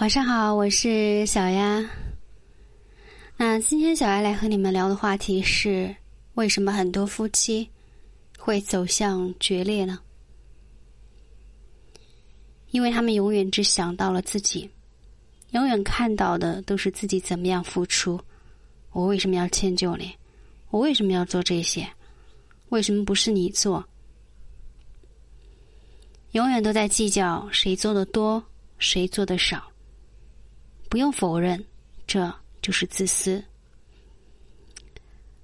晚上好，我是小丫。那今天小丫来和你们聊的话题是：为什么很多夫妻会走向决裂呢？因为他们永远只想到了自己，永远看到的都是自己怎么样付出。我为什么要迁就你？我为什么要做这些？为什么不是你做？永远都在计较谁做的多，谁做的少。不用否认，这就是自私。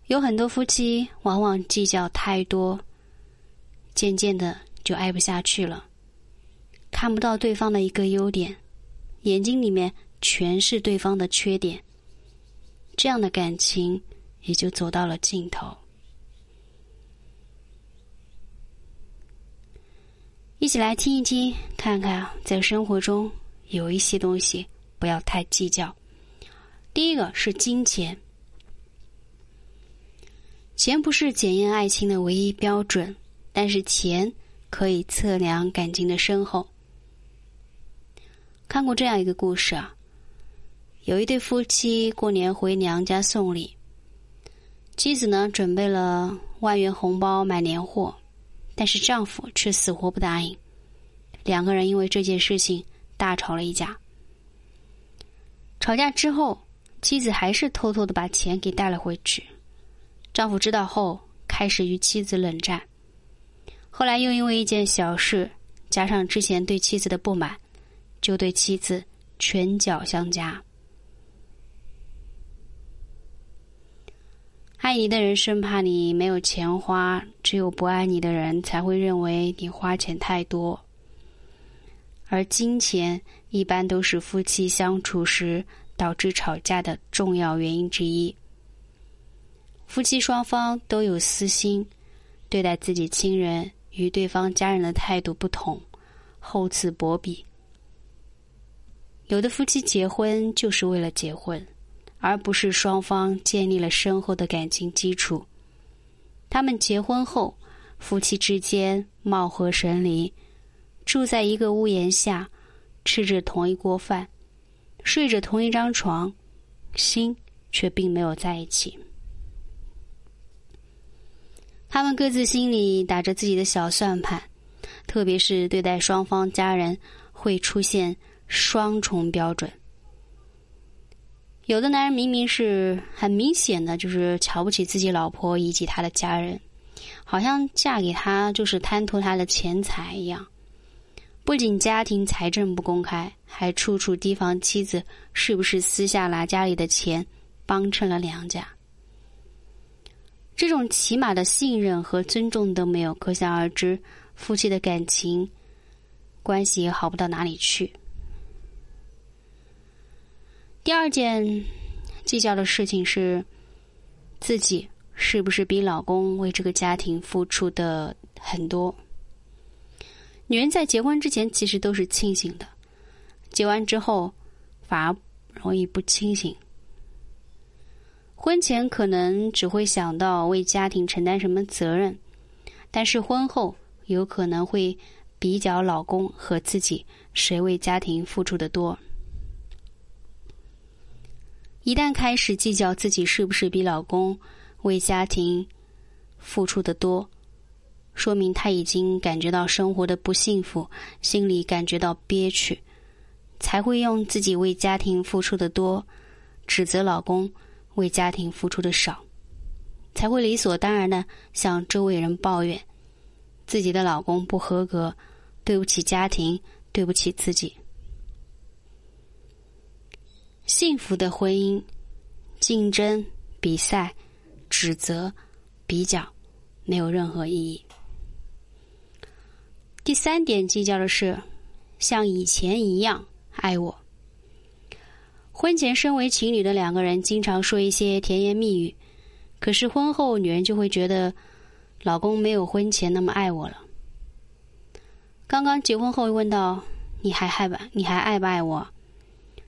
有很多夫妻往往计较太多，渐渐的就爱不下去了，看不到对方的一个优点，眼睛里面全是对方的缺点，这样的感情也就走到了尽头。一起来听一听，看看在生活中有一些东西。不要太计较。第一个是金钱，钱不是检验爱情的唯一标准，但是钱可以测量感情的深厚。看过这样一个故事啊，有一对夫妻过年回娘家送礼，妻子呢准备了万元红包买年货，但是丈夫却死活不答应，两个人因为这件事情大吵了一架。吵架之后，妻子还是偷偷的把钱给带了回去。丈夫知道后，开始与妻子冷战。后来又因为一件小事，加上之前对妻子的不满，就对妻子拳脚相加。爱你的人生怕你没有钱花，只有不爱你的人才会认为你花钱太多。而金钱一般都是夫妻相处时导致吵架的重要原因之一。夫妻双方都有私心，对待自己亲人与对方家人的态度不同，厚此薄彼。有的夫妻结婚就是为了结婚，而不是双方建立了深厚的感情基础。他们结婚后，夫妻之间貌合神离。住在一个屋檐下，吃着同一锅饭，睡着同一张床，心却并没有在一起。他们各自心里打着自己的小算盘，特别是对待双方家人，会出现双重标准。有的男人明明是很明显的，就是瞧不起自己老婆以及他的家人，好像嫁给他就是贪图他的钱财一样。不仅家庭财政不公开，还处处提防妻子是不是私下拿家里的钱帮衬了娘家。这种起码的信任和尊重都没有，可想而知，夫妻的感情关系也好不到哪里去。第二件计较的事情是，自己是不是比老公为这个家庭付出的很多。女人在结婚之前其实都是清醒的，结完之后反而容易不清醒。婚前可能只会想到为家庭承担什么责任，但是婚后有可能会比较老公和自己谁为家庭付出的多。一旦开始计较自己是不是比老公为家庭付出的多。说明他已经感觉到生活的不幸福，心里感觉到憋屈，才会用自己为家庭付出的多，指责老公为家庭付出的少，才会理所当然的向周围人抱怨自己的老公不合格，对不起家庭，对不起自己。幸福的婚姻，竞争、比赛、指责、比较，没有任何意义。第三点计较的是，像以前一样爱我。婚前身为情侣的两个人经常说一些甜言蜜语，可是婚后女人就会觉得老公没有婚前那么爱我了。刚刚结婚后问到你还爱吧？你还爱不爱我？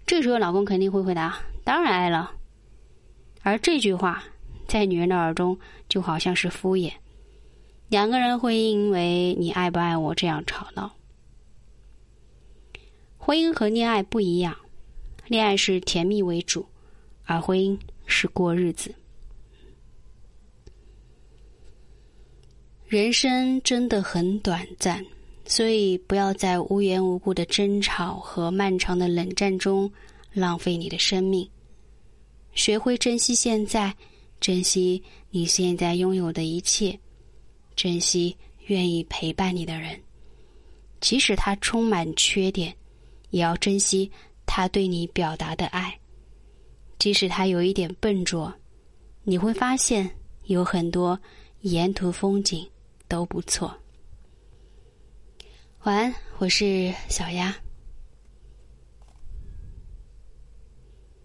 这时候老公肯定会回答：当然爱了。而这句话在女人的耳中就好像是敷衍。两个人会因为你爱不爱我这样吵闹。婚姻和恋爱不一样，恋爱是甜蜜为主，而婚姻是过日子。人生真的很短暂，所以不要在无缘无故的争吵和漫长的冷战中浪费你的生命。学会珍惜现在，珍惜你现在拥有的一切，珍惜愿意陪伴你的人，即使他充满缺点，也要珍惜他对你表达的爱。即使他有一点笨拙，你会发现有很多沿途风景。都不错。晚安，我是小丫。